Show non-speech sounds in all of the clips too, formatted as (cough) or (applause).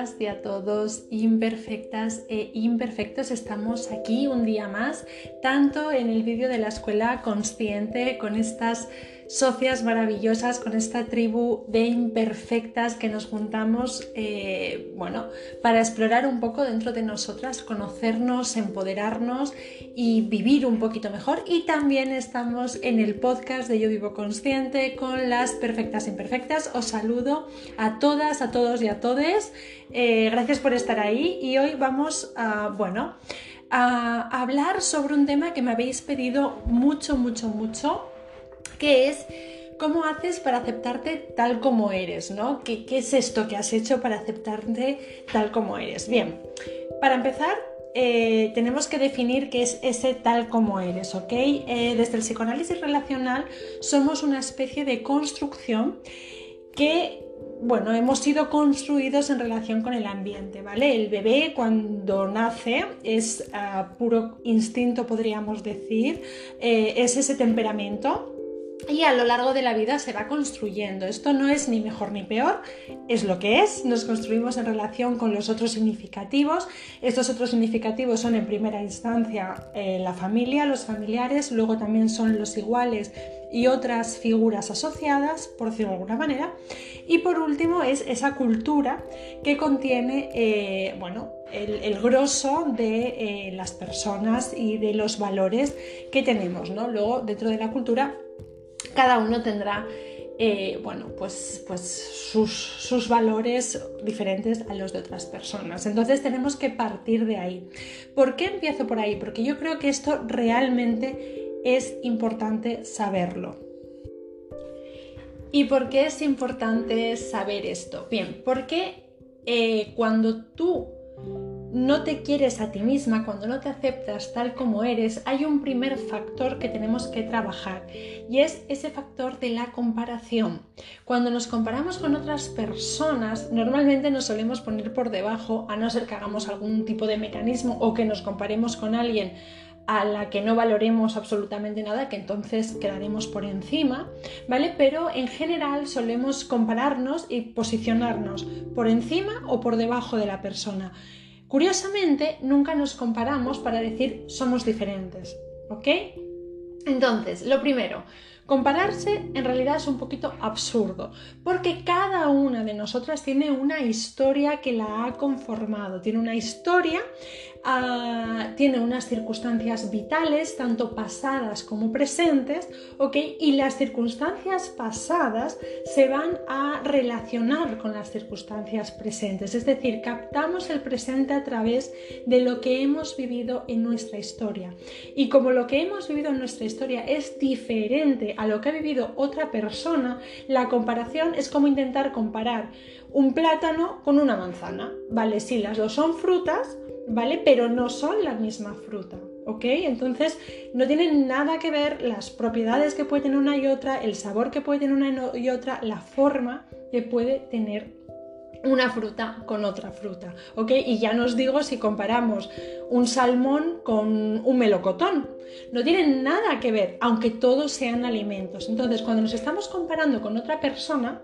todas y a todos, imperfectas e imperfectos. Estamos aquí un día más, tanto en el vídeo de la escuela consciente con estas socias maravillosas, con esta tribu de imperfectas que nos juntamos, eh, bueno, para explorar un poco dentro de nosotras, conocernos, empoderarnos y vivir un poquito mejor. Y también estamos en el podcast de Yo Vivo Consciente con las perfectas imperfectas. Os saludo a todas, a todos y a todes. Eh, gracias por estar ahí y hoy vamos a, bueno, a hablar sobre un tema que me habéis pedido mucho, mucho, mucho que es cómo haces para aceptarte tal como eres, ¿no? ¿Qué, es esto que has hecho para aceptarte tal como eres? Bien, para empezar, eh, tenemos que definir qué es ese tal como eres, ¿ok? Eh, desde el psicoanálisis relacional somos una especie de construcción que, bueno, hemos sido construidos en relación con el ambiente, ¿vale? El bebé cuando nace es a puro instinto, podríamos decir, eh, es ese temperamento y a lo largo de la vida se va construyendo. Esto no es ni mejor ni peor, es lo que es. Nos construimos en relación con los otros significativos. Estos otros significativos son en primera instancia eh, la familia, los familiares, luego también son los iguales y otras figuras asociadas, por decirlo de alguna manera. Y por último es esa cultura que contiene, eh, bueno, el, grosso de eh, las personas y de los valores que tenemos, ¿no? Luego, dentro de la cultura cada uno tendrá eh, bueno, pues, pues sus, valores diferentes a los de otras personas. Entonces tenemos que partir de ahí. ¿Por qué empiezo por ahí? Porque yo creo que esto realmente es importante saberlo. ¿Y por qué es importante saber esto? Bien, porque eh, cuando tú no te quieres a ti misma, cuando no te aceptas tal como eres, hay un primer factor que tenemos que trabajar y es ese factor de la comparación. Cuando nos comparamos con otras personas, normalmente nos solemos poner por debajo, a no ser que hagamos algún tipo de mecanismo o que nos comparemos con alguien a la que no valoremos absolutamente nada, que entonces quedaremos por encima, ¿vale? Pero en general solemos compararnos y posicionarnos por encima o por debajo de la persona. Curiosamente, nunca nos comparamos para decir somos diferentes, ¿ok? Entonces, lo primero, compararse en realidad es un poquito absurdo, porque cada una de nosotras tiene una historia que la ha conformado, tiene una historia tiene unas circunstancias vitales, tanto pasadas como presentes, ¿ok? Y las circunstancias pasadas se van a relacionar con las circunstancias presentes, es decir, captamos el presente a través de lo que hemos vivido en nuestra historia. Y como lo que hemos vivido en nuestra historia es diferente a lo que ha vivido otra persona, la comparación es como intentar comparar un plátano con una manzana. Vale, sí, las dos son frutas, ¿vale? Pero no son la misma fruta, ¿ok? Entonces no tienen nada que ver las propiedades que puede tener una y otra, el sabor que puede tener una y otra, la forma que puede tener una fruta con otra fruta, ¿ok? Y ya nos digo si comparamos un salmón con un melocotón. No tienen nada que ver, aunque todos sean alimentos. Entonces, cuando nos estamos comparando con otra persona,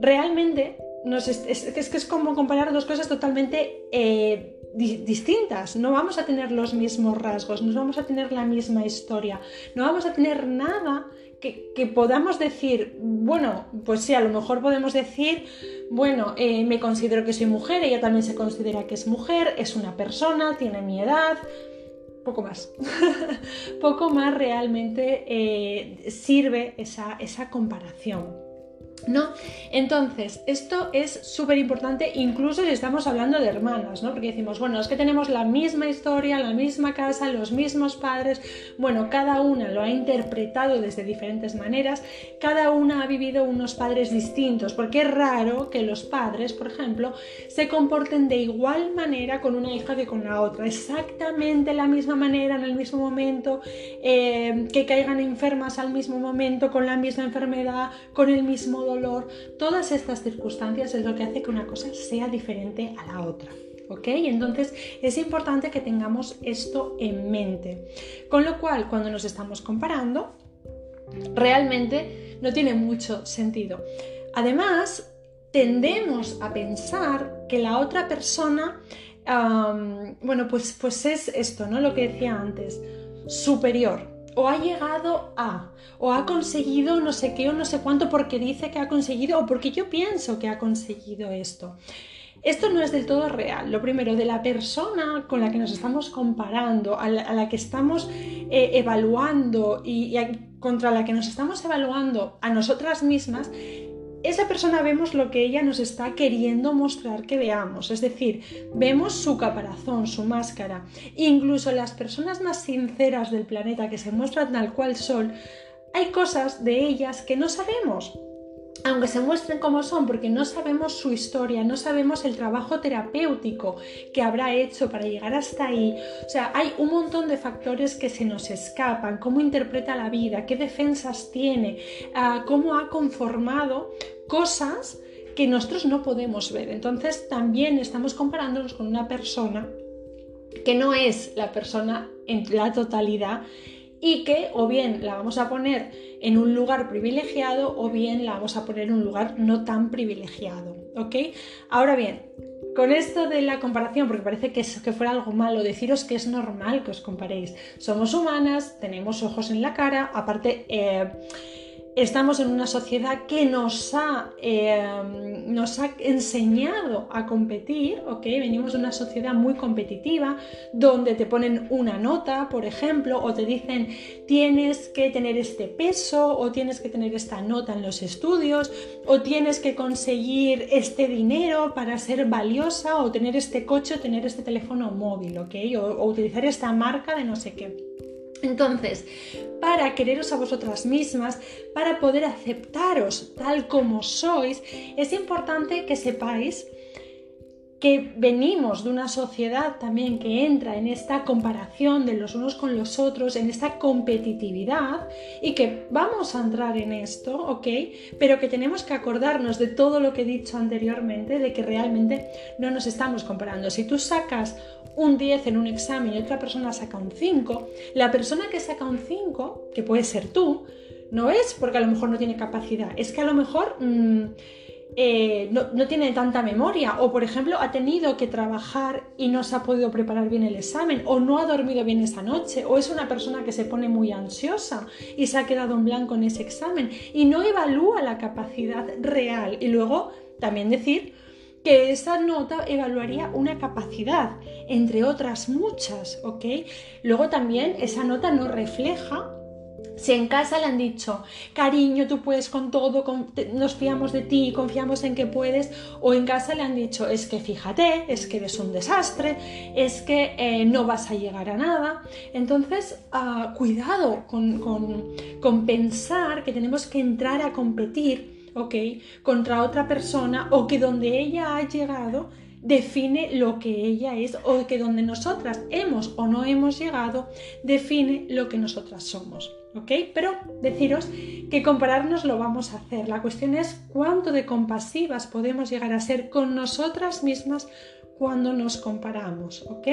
realmente es, que es como comparar dos cosas totalmente eh, distintas, no vamos a tener los mismos rasgos, no vamos a tener la misma historia, no vamos a tener nada que, podamos decir, bueno, pues sí, a lo mejor podemos decir, bueno, eh, me considero que soy mujer, ella también se considera que es mujer, es una persona, tiene mi edad, poco más. (laughs) poco más realmente eh, sirve esa, esa comparación. ¿No? Entonces, esto es súper importante, incluso si estamos hablando de hermanas, ¿no? Porque decimos, bueno, es que tenemos la misma historia, la misma casa, los mismos padres, bueno, cada una lo ha interpretado desde diferentes maneras, cada una ha vivido unos padres distintos, porque es raro que los padres, por ejemplo, se comporten de igual manera con una hija que con la otra, exactamente la misma manera, en el mismo momento, eh, que caigan enfermas al mismo momento, con la misma enfermedad, con el mismo dolor, todas estas circunstancias es lo que hace que una cosa sea diferente a la otra. ¿Ok? Entonces es importante que tengamos esto en mente. Con lo cual, cuando nos estamos comparando, realmente no tiene mucho sentido. Además, tendemos a pensar que la otra persona, bueno, pues, pues es esto, ¿no? Lo que decía antes, superior. O ha llegado a, o ha conseguido no sé qué o no sé cuánto porque dice que ha conseguido o porque yo pienso que ha conseguido esto. Esto no es del todo real. Lo primero, de la persona con la que nos estamos comparando, a la, que estamos eh, evaluando y contra la que nos estamos evaluando a nosotras mismas, esa persona vemos lo que ella nos está queriendo mostrar que veamos, es decir, vemos su caparazón, su máscara. Incluso las personas más sinceras del planeta que se muestran tal cual son, hay cosas de ellas que no sabemos aunque se muestren como son, porque no sabemos su historia, no sabemos el trabajo terapéutico que habrá hecho para llegar hasta ahí. O sea, hay un montón de factores que se nos escapan, cómo interpreta la vida, qué defensas tiene, ah, cómo ha conformado cosas que nosotros no podemos ver. Entonces también estamos comparándonos con una persona que no es la persona en la totalidad y que o bien la vamos a poner en un lugar privilegiado o bien la vamos a poner en un lugar no tan privilegiado, ¿ok? Ahora bien, con esto de la comparación, porque parece que, es, que fuera algo malo, deciros que es normal que os comparéis. Somos humanas, tenemos ojos en la cara, aparte... Eh, estamos en una sociedad que nos ha, em, nos ha enseñado a competir, ¿ok? Venimos de una sociedad muy competitiva, donde te ponen una nota, por ejemplo, o te dicen tienes que tener este peso, o tienes que tener esta nota en los estudios, o tienes que conseguir este dinero para ser valiosa, o tener este coche, o tener este teléfono móvil, ¿ok? o utilizar esta marca de no sé qué. Entonces, para quereros a vosotras mismas, para poder aceptaros tal como sois, es importante que sepáis que venimos de una sociedad también que entra en esta comparación de los unos con los otros, en esta competitividad y que vamos a entrar en esto, ¿ok? Pero que tenemos que acordarnos de todo lo que he dicho anteriormente, de que realmente no nos estamos comparando. Si tú sacas un 10 en un examen y otra persona saca un 5, la persona que saca un 5, que puede ser tú, no es porque a lo mejor no tiene capacidad, es que a lo mejor... Mm, eh, no, tiene tanta memoria o por ejemplo ha tenido que trabajar y no se ha podido preparar bien el examen o no ha dormido bien esa noche o es una persona que se pone muy ansiosa y se ha quedado en blanco en ese examen y no evalúa la capacidad real y luego también decir que esa nota evaluaría una capacidad, entre otras muchas, ¿ok? Luego también esa nota no refleja si en casa le han dicho, cariño, tú puedes con todo, nos fiamos de ti, confiamos en que puedes, o en casa le han dicho, es que fíjate, es que eres un desastre, es que eh, no vas a llegar a nada. Entonces, ah, cuidado con, con, pensar que tenemos que entrar a competir, ¿ok? Contra otra persona o que donde ella ha llegado define lo que ella es o que donde nosotras hemos o no hemos llegado define lo que nosotras somos. ¿ok? Pero deciros que compararnos lo vamos a hacer. La cuestión es cuánto de compasivas podemos llegar a ser con nosotras mismas cuando nos comparamos, ¿ok?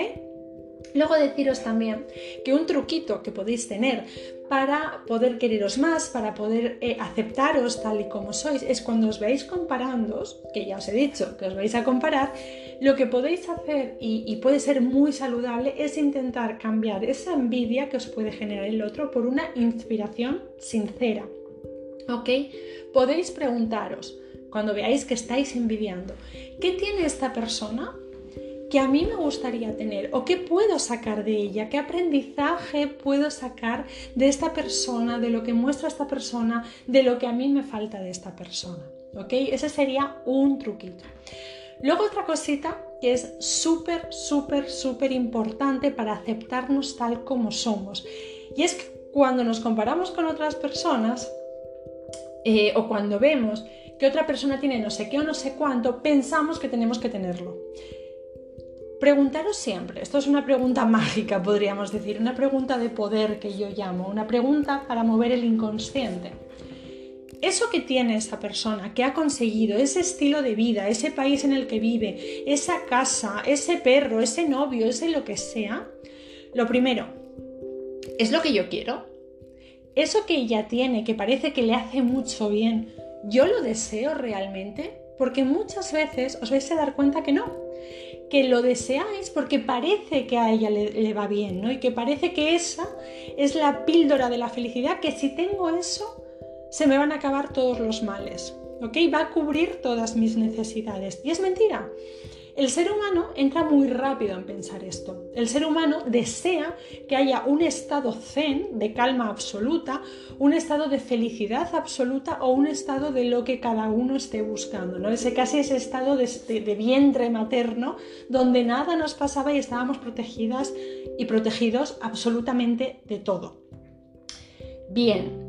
Luego deciros también que un truquito que podéis tener para poder quereros más, para poder eh, aceptaros tal y como sois, es cuando os veáis comparándoos, que ya os he dicho que os vais a comparar, lo que podéis hacer y, y puede ser muy saludable es intentar cambiar esa envidia que os puede generar el otro por una inspiración sincera. ¿Ok? Podéis preguntaros, cuando veáis que estáis envidiando, ¿qué tiene esta persona que a mí me gustaría tener o qué puedo sacar de ella, qué aprendizaje puedo sacar de esta persona, de lo que muestra esta persona, de lo que a mí me falta de esta persona. ¿Ok? Ese sería un truquito. Luego otra cosita que es súper, súper, súper importante para aceptarnos tal como somos. Y es que cuando nos comparamos con otras personas eh, o cuando vemos que otra persona tiene no sé qué o no sé cuánto, pensamos que tenemos que tenerlo. Preguntaros siempre, esto es una pregunta (laughs) mágica, podríamos decir, una pregunta de poder que yo llamo, una pregunta para mover el inconsciente. Eso que tiene esa persona, que ha conseguido, ese estilo de vida, ese país en el que vive, esa casa, ese perro, ese novio, ese lo que sea, lo primero, ¿es lo que yo quiero? Eso que ella tiene, que parece que le hace mucho bien, ¿yo lo deseo realmente? Porque muchas veces os vais a dar cuenta que no, que lo deseáis porque parece que a ella le, va bien, ¿no? Y que parece que esa es la píldora de la felicidad, que si tengo eso, se me van a acabar todos los males, ¿ok? Va a cubrir todas mis necesidades. Y es mentira. El ser humano entra muy rápido en pensar esto. El ser humano desea que haya un estado zen, de calma absoluta, un estado de felicidad absoluta o un estado de lo que cada uno esté buscando. ¿no? Ese casi ese estado de, de vientre materno donde nada nos pasaba y estábamos protegidas y protegidos absolutamente de todo. Bien,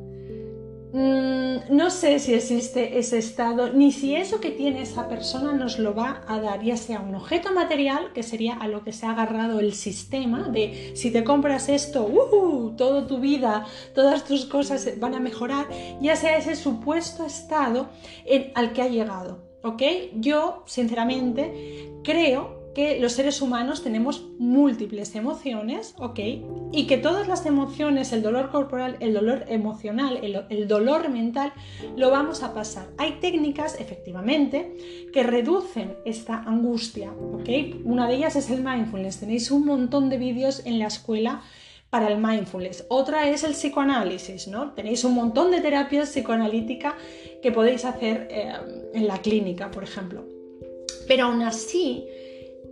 Mm, no sé si existe ese estado, ni si eso que tiene esa persona nos lo va a dar, ya sea un objeto material, que sería a lo que se ha agarrado el sistema, de si te compras esto, uh, toda tu vida, todas tus cosas van a mejorar, ya sea ese supuesto estado al que ha llegado. ¿Ok? Yo, sinceramente, creo que los seres humanos tenemos múltiples emociones, ¿ok? Y que todas las emociones, el dolor corporal, el dolor emocional, el, dolor mental, lo vamos a pasar. Hay técnicas, efectivamente, que reducen esta angustia, ¿ok? Una de ellas es el mindfulness. Tenéis un montón de vídeos en la escuela para el mindfulness. Otra es el psicoanálisis, ¿no? Tenéis un montón de terapias psicoanalíticas que podéis hacer eh, en la clínica, por ejemplo. Pero aún así,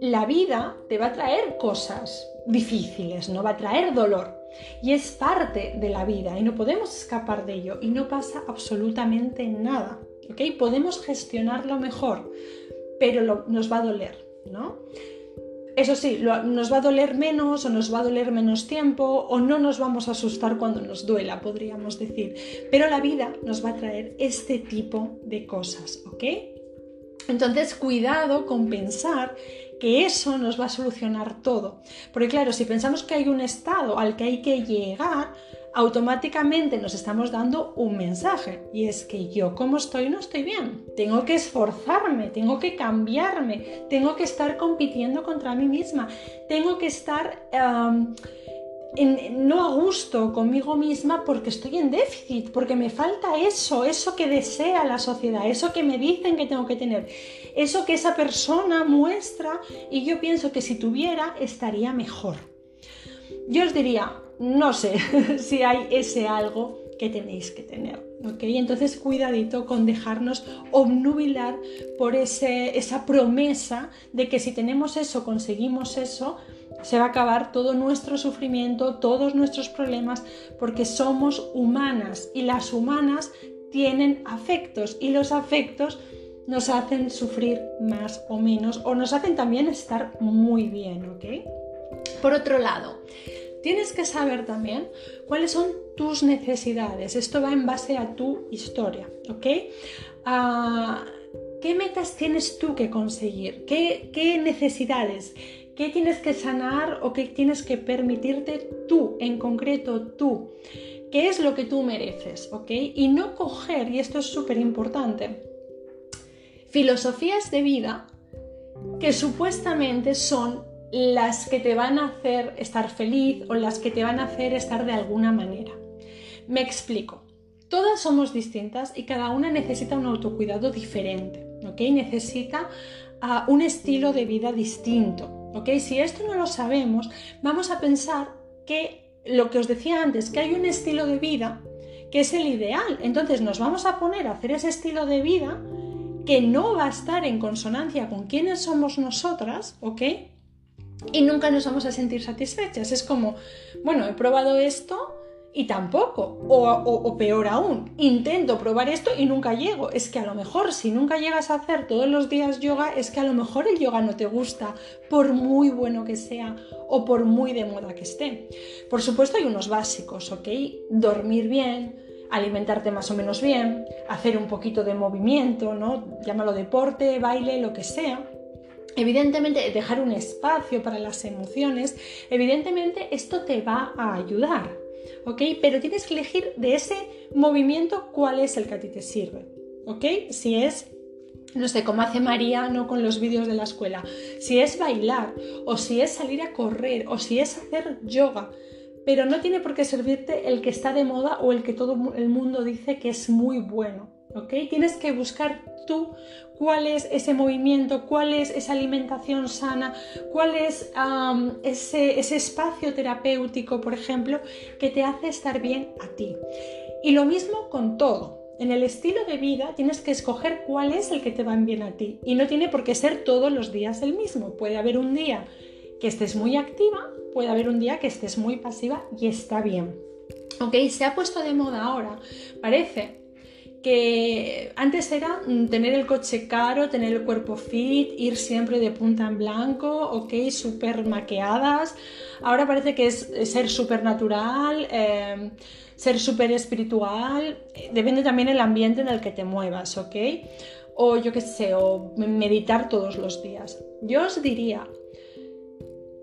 la vida te va a traer cosas difíciles, no va a traer dolor. Y es parte de la vida y no podemos escapar de ello y no pasa absolutamente nada. ¿ok? Podemos gestionarlo mejor, pero nos va a doler, ¿no? Eso sí, nos va a doler menos o nos va a doler menos tiempo o no nos vamos a asustar cuando nos duela, podríamos decir. Pero la vida nos va a traer este tipo de cosas, ¿ok? Entonces, cuidado con pensar que eso nos va a solucionar todo. Porque claro, si pensamos que hay un estado al que hay que llegar, automáticamente nos estamos dando un mensaje y es que yo como estoy no estoy bien. Tengo que esforzarme, tengo que cambiarme, tengo que estar compitiendo contra mí misma, tengo que estar no a gusto conmigo misma porque estoy en déficit, porque me falta eso, eso que desea la sociedad, eso que me dicen que tengo que tener, eso que esa persona muestra y yo pienso que si tuviera estaría mejor. Yo os diría, no sé (laughs) si hay ese algo que tenéis que tener. ¿ok? Entonces cuidadito con dejarnos obnubilar por ese, esa promesa de que si tenemos eso, conseguimos eso, se va a acabar todo nuestro sufrimiento, todos nuestros problemas, porque somos humanas y las humanas tienen afectos y los afectos nos hacen sufrir más o menos o nos hacen también estar muy bien, ¿ok? Por otro lado, tienes que saber también cuáles son tus necesidades. Esto va en base a tu historia, ¿ok? Ah, ¿Qué metas tienes tú que conseguir? ¿Qué, qué necesidades? ¿Qué tienes que sanar o qué tienes que permitirte tú, en concreto tú? ¿Qué es lo que tú mereces? ¿Ok? Y no coger, y esto es súper importante, filosofías de vida que supuestamente son las que te van a hacer estar feliz o las que te van a hacer estar de alguna manera. Me explico. Todas somos distintas y cada una necesita un autocuidado diferente, ¿ok? Necesita ah, un estilo de vida distinto. Si esto no lo sabemos, vamos a pensar que lo que os decía antes, que hay un estilo de vida que es el ideal. Entonces nos vamos a poner a hacer ese estilo de vida que no va a estar en consonancia con quiénes somos nosotras, ¿ok? Y nunca nos vamos a sentir satisfechas. Es como, bueno, he probado esto, y tampoco. O, peor aún, intento probar esto y nunca llego. Es que a lo mejor si nunca llegas a hacer todos los días yoga, es que a lo mejor el yoga no te gusta, por muy bueno que sea o por muy de moda que esté. Por supuesto hay unos básicos, ¿ok? Dormir bien, alimentarte más o menos bien, hacer un poquito de movimiento, ¿no? Llámalo deporte, baile, lo que sea. Evidentemente, dejar un espacio para las emociones, evidentemente esto te va a ayudar, ¿ok? Pero tienes que elegir de ese movimiento cuál es el que a ti te sirve, ¿ok? Si es no sé, cómo hace María ¿no? con los vídeos de la escuela, si es bailar, o si es salir a correr, o si es hacer yoga, pero no tiene por qué servirte el que está de moda o el que todo el mundo dice que es muy bueno, ¿ok? Tienes que buscar tú cuál es ese movimiento, cuál es esa alimentación sana, cuál es ese, espacio terapéutico, por ejemplo, que te hace estar bien a ti. Y lo mismo con todo. En el estilo de vida tienes que escoger cuál es el que te va bien a ti y no tiene por qué ser todos los días el mismo. Puede haber un día que estés muy activa, puede haber un día que estés muy pasiva y está bien. ¿Ok? Se ha puesto de moda ahora. Parece que antes era mm, tener el coche caro, tener el cuerpo fit, ir siempre de punta en blanco, ok, súper maqueadas. Ahora parece que es ser súper natural, em, ser súper espiritual. Depende también el ambiente en el que te muevas, ok. O yo qué sé, o meditar todos los días. Yo os diría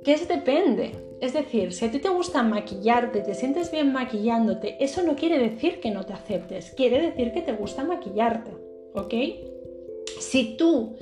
que es depende. Es decir, si a ti te gusta maquillarte, te sientes bien maquillándote, eso no quiere decir que no te aceptes, quiere decir que te gusta maquillarte, ¿ok? Si tú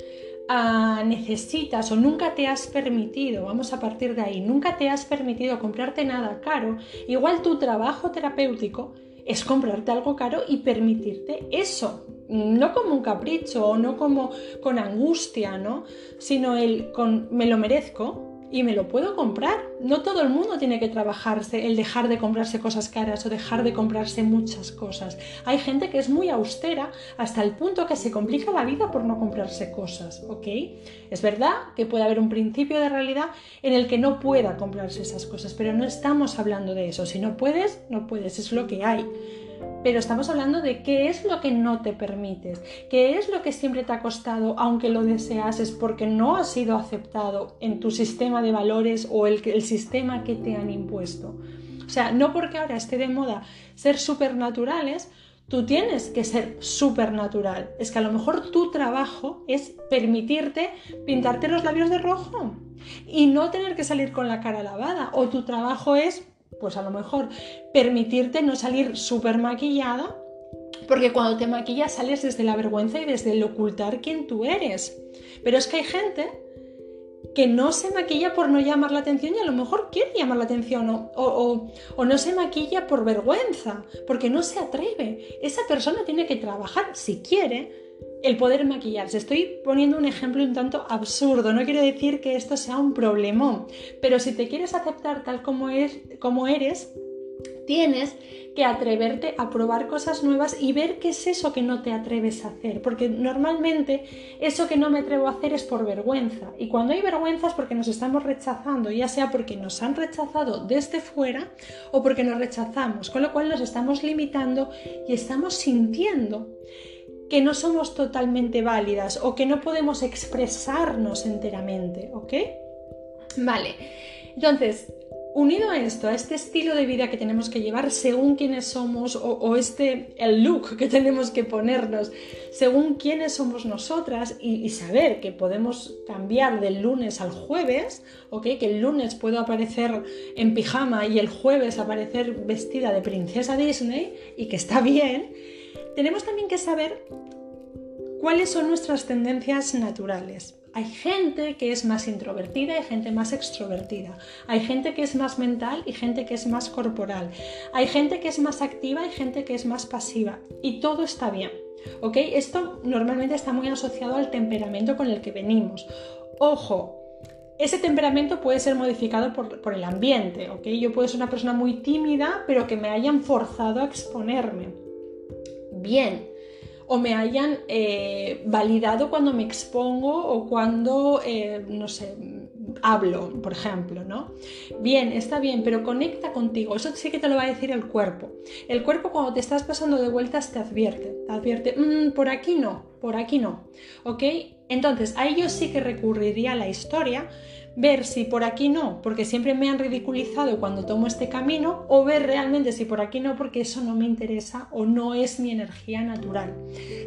ah, necesitas o nunca te has permitido, vamos a partir de ahí, nunca te has permitido comprarte nada caro, igual tu trabajo terapéutico es comprarte algo caro y permitirte eso, no como un capricho o no como con angustia, ¿no? Sino el con me lo merezco, y me lo puedo comprar. No todo el mundo tiene que trabajarse el dejar de comprarse cosas caras o dejar de comprarse muchas cosas. Hay gente que es muy austera hasta el punto que se complica la vida por no comprarse cosas, ¿ok? Es verdad que puede haber un principio de realidad en el que no pueda comprarse esas cosas, pero no estamos hablando de eso. Si no puedes, no puedes, es lo que hay pero estamos hablando de qué es lo que no te permites, qué es lo que siempre te ha costado, aunque lo deseases, porque no ha sido aceptado en tu sistema de valores o el, el sistema que te han impuesto. O sea, no porque ahora esté de moda ser supernaturales, tú tienes que ser supernatural. Es que a lo mejor tu trabajo es permitirte pintarte los labios de rojo y no tener que salir con la cara lavada. O tu trabajo es pues a lo mejor permitirte no salir súper maquillada, porque cuando te maquillas sales desde la vergüenza y desde el ocultar quién tú eres. Pero es que hay gente que no se maquilla por no llamar la atención y a lo mejor quiere llamar la atención o, o, no se maquilla por vergüenza, porque no se atreve. Esa persona tiene que trabajar, si quiere, el poder maquillarse. Estoy poniendo un ejemplo un tanto absurdo, no quiero decir que esto sea un problemón, pero si te quieres aceptar tal como, es, como eres, tienes que atreverte a probar cosas nuevas y ver qué es eso que no te atreves a hacer, porque normalmente eso que no me atrevo a hacer es por vergüenza, y cuando hay vergüenza es porque nos estamos rechazando, ya sea porque nos han rechazado desde fuera o porque nos rechazamos, con lo cual nos estamos limitando y estamos sintiendo que no somos totalmente válidas o que no podemos expresarnos enteramente, ¿ok? Vale, entonces, unido a esto, a este estilo de vida que tenemos que llevar según quiénes somos o, este, el look que (laughs) tenemos que ponernos según quiénes somos nosotras y, y, saber que podemos cambiar del lunes al jueves, ¿ok? Que el lunes puedo aparecer en pijama y el jueves aparecer vestida de princesa Disney y que está bien tenemos también que saber cuáles son nuestras tendencias naturales. Hay gente que es más introvertida y gente más extrovertida. Hay gente que es más mental y gente que es más corporal. Hay gente que es más activa y gente que es más pasiva. Y todo está bien. ¿Ok? Esto normalmente está muy asociado al temperamento con el que venimos. Ojo, ese temperamento puede ser modificado por, por, el ambiente, ¿ok? Yo puedo ser una persona muy tímida, pero que me hayan forzado a exponerme bien o me hayan eh, validado cuando me expongo o cuando, eh, no sé, hablo, por ejemplo, ¿no? Bien, está bien, pero conecta contigo. Eso sí que te lo va a decir el cuerpo. El cuerpo cuando te estás pasando de vueltas te advierte, te advierte, mm, por aquí no, por aquí no, ¿ok? Entonces, a ello sí que recurriría la historia ver si por aquí no, porque siempre me han ridiculizado cuando tomo este camino, o ver realmente si por aquí no, porque eso no me interesa o no es mi energía natural.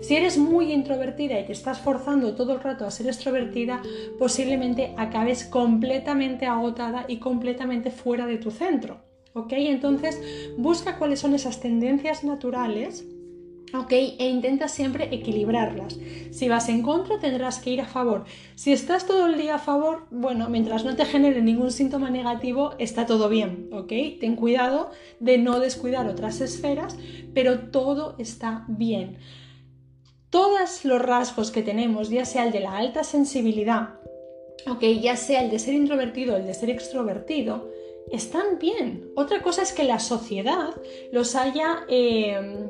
Si eres muy introvertida y te estás forzando todo el rato a ser extrovertida, posiblemente acabes completamente agotada y completamente fuera de tu centro. ¿Ok? Entonces, busca cuáles son esas tendencias naturales ¿ok? E intenta siempre equilibrarlas. Si vas en contra, tendrás que ir a favor. Si estás todo el día a favor, bueno, mientras no te genere ningún síntoma negativo, está todo bien, ¿ok? Ten cuidado de no descuidar otras esferas, pero todo está bien. todos los rasgos que tenemos, ya sea el de la alta sensibilidad, ok, ya sea el de ser introvertido o el de ser extrovertido, están bien. Otra cosa es que la sociedad los haya, eh,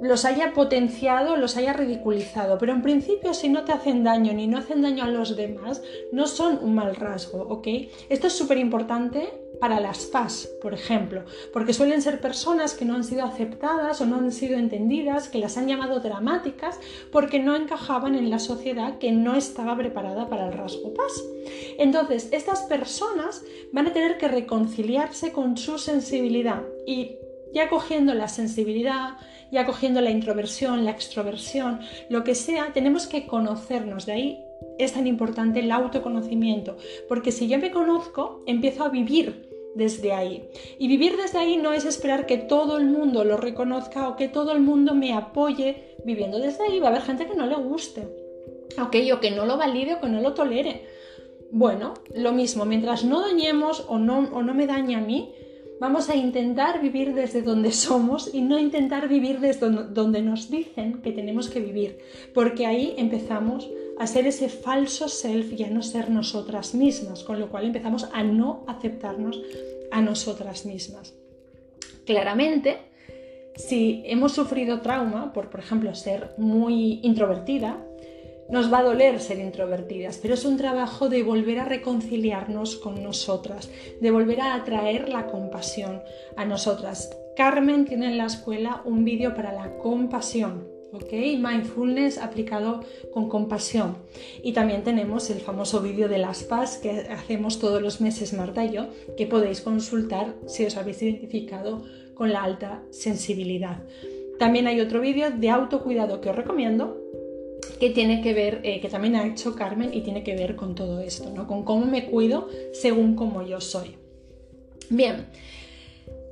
los haya potenciado, los haya ridiculizado. Pero en principio, si no te hacen daño ni no hacen daño a los demás, no son un mal rasgo, ¿ok? Esto es súper importante para las FAS, por ejemplo, porque suelen ser personas que no han sido aceptadas o no han sido entendidas, que las han llamado dramáticas porque no encajaban en la sociedad que no estaba preparada para el rasgo PAS. Entonces, estas personas van a tener que reconciliarse con su sensibilidad y ya cogiendo la sensibilidad, ya cogiendo la introversión, la extroversión, lo que sea, tenemos que conocernos. De ahí es tan importante el autoconocimiento, porque si yo me conozco, empiezo a vivir desde ahí. Y vivir desde ahí no es esperar que todo el mundo lo reconozca o que todo el mundo me apoye viviendo desde ahí. Va a haber gente que no le guste, ¿ok? O que no lo valide o que no lo tolere. Bueno, lo mismo, mientras no dañemos o no, o no me dañe a mí, vamos a intentar vivir desde donde somos y no intentar vivir desde donde nos dicen que tenemos que vivir, porque ahí empezamos a ser ese falso self y a no ser nosotras mismas, con lo cual empezamos a no aceptarnos a nosotras mismas. Claramente, si hemos sufrido trauma por, por ejemplo, ser muy introvertida, nos va a doler ser introvertidas, pero es un trabajo de volver a reconciliarnos con nosotras, de volver a atraer la compasión a nosotras. Carmen tiene en la escuela un vídeo para la compasión, ¿ok? Mindfulness aplicado con compasión. Y también tenemos el famoso vídeo de las PAS que hacemos todos los meses Marta y yo, que podéis consultar si os habéis identificado con la alta sensibilidad. También hay otro vídeo de autocuidado que os recomiendo, que tiene que ver, eh, que también ha hecho Carmen y tiene que ver con todo esto, ¿no? Con cómo me cuido según como yo soy. Bien,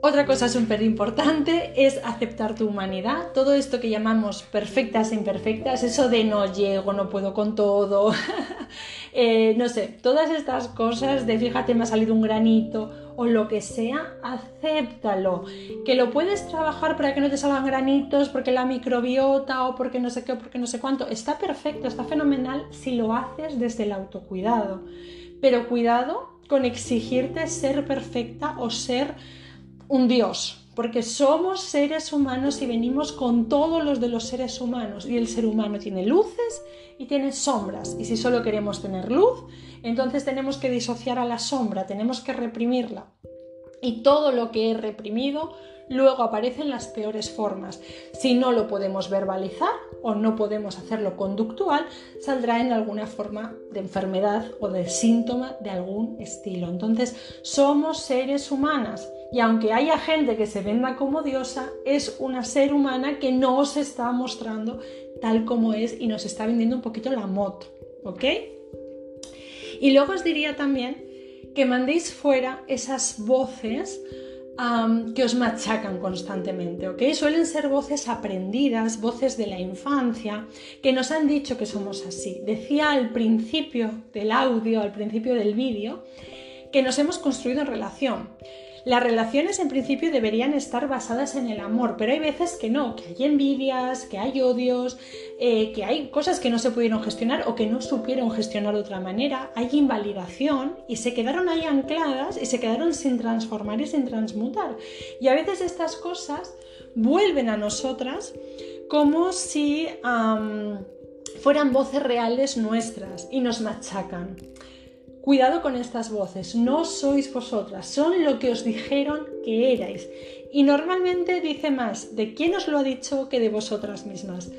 otra cosa súper importante es aceptar tu humanidad. Todo esto que llamamos perfectas e imperfectas, eso de no llego, no puedo con todo, (laughs) eh, no sé, todas estas cosas de fíjate me ha salido un granito o lo que sea, acéptalo. Que lo puedes trabajar para que no te salgan granitos, porque la microbiota o porque no sé qué porque no sé cuánto, está perfecto, está fenomenal si lo haces desde el autocuidado. Pero cuidado con exigirte ser perfecta o ser un Dios, porque somos seres humanos y venimos con todos los de los seres humanos. Y el ser humano tiene luces y tiene sombras. Y si solo queremos tener luz, entonces tenemos que disociar a la sombra, tenemos que reprimirla. Y todo lo que he reprimido luego aparece en las peores formas. Si no lo podemos verbalizar o no podemos hacerlo conductual, saldrá en alguna forma de enfermedad o de síntoma de algún estilo. Entonces, somos seres humanas y aunque haya gente que se venda como diosa, es una ser humana que no se está mostrando tal como es y nos está vendiendo un poquito la moto, ¿ok? Y luego os diría también que mandéis fuera esas voces que os machacan constantemente, ¿ok? Suelen ser voces aprendidas, voces de la infancia, que nos han dicho que somos así. Decía al principio del audio, al principio del vídeo, que nos hemos construido en relación. Las relaciones en principio deberían estar basadas en el amor, pero hay veces que no, que hay envidias, que hay odios, eh, que hay cosas que no se pudieron gestionar o que no supieron gestionar de otra manera, hay invalidación y se quedaron ahí ancladas y se quedaron sin transformar y sin transmutar. Y a veces estas cosas vuelven a nosotras como si fueran voces reales nuestras y nos machacan. Cuidado con estas voces, no sois vosotras, son lo que os dijeron que erais. Y normalmente dice más de quién os lo ha dicho que de vosotras mismas.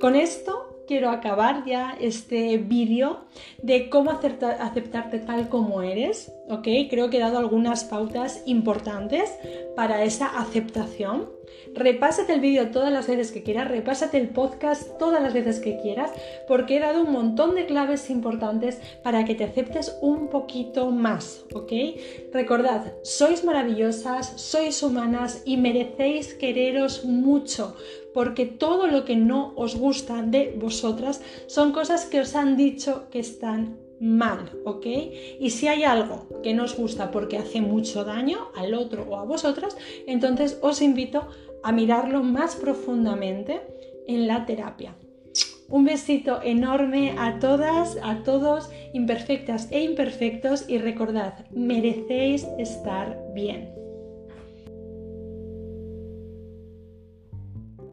Con esto quiero acabar ya este vídeo de cómo aceptarte tal como eres, ¿ok? Creo que he dado algunas pautas importantes para esa aceptación. Repásate el vídeo todas las veces que quieras, repásate el podcast todas las veces que quieras, porque he dado un montón de claves importantes para que te aceptes un poquito más, ¿ok? Recordad, sois maravillosas, sois humanas y merecéis quereros mucho, porque todo lo que no os gusta de vosotras son cosas que os han dicho que están mal, ¿ok? Y si hay algo que no os gusta porque hace mucho daño al otro o a vosotras, entonces os invito a mirarlo más profundamente en la terapia. Un besito enorme a todas, a todos, imperfectas e imperfectos y recordad, merecéis estar bien.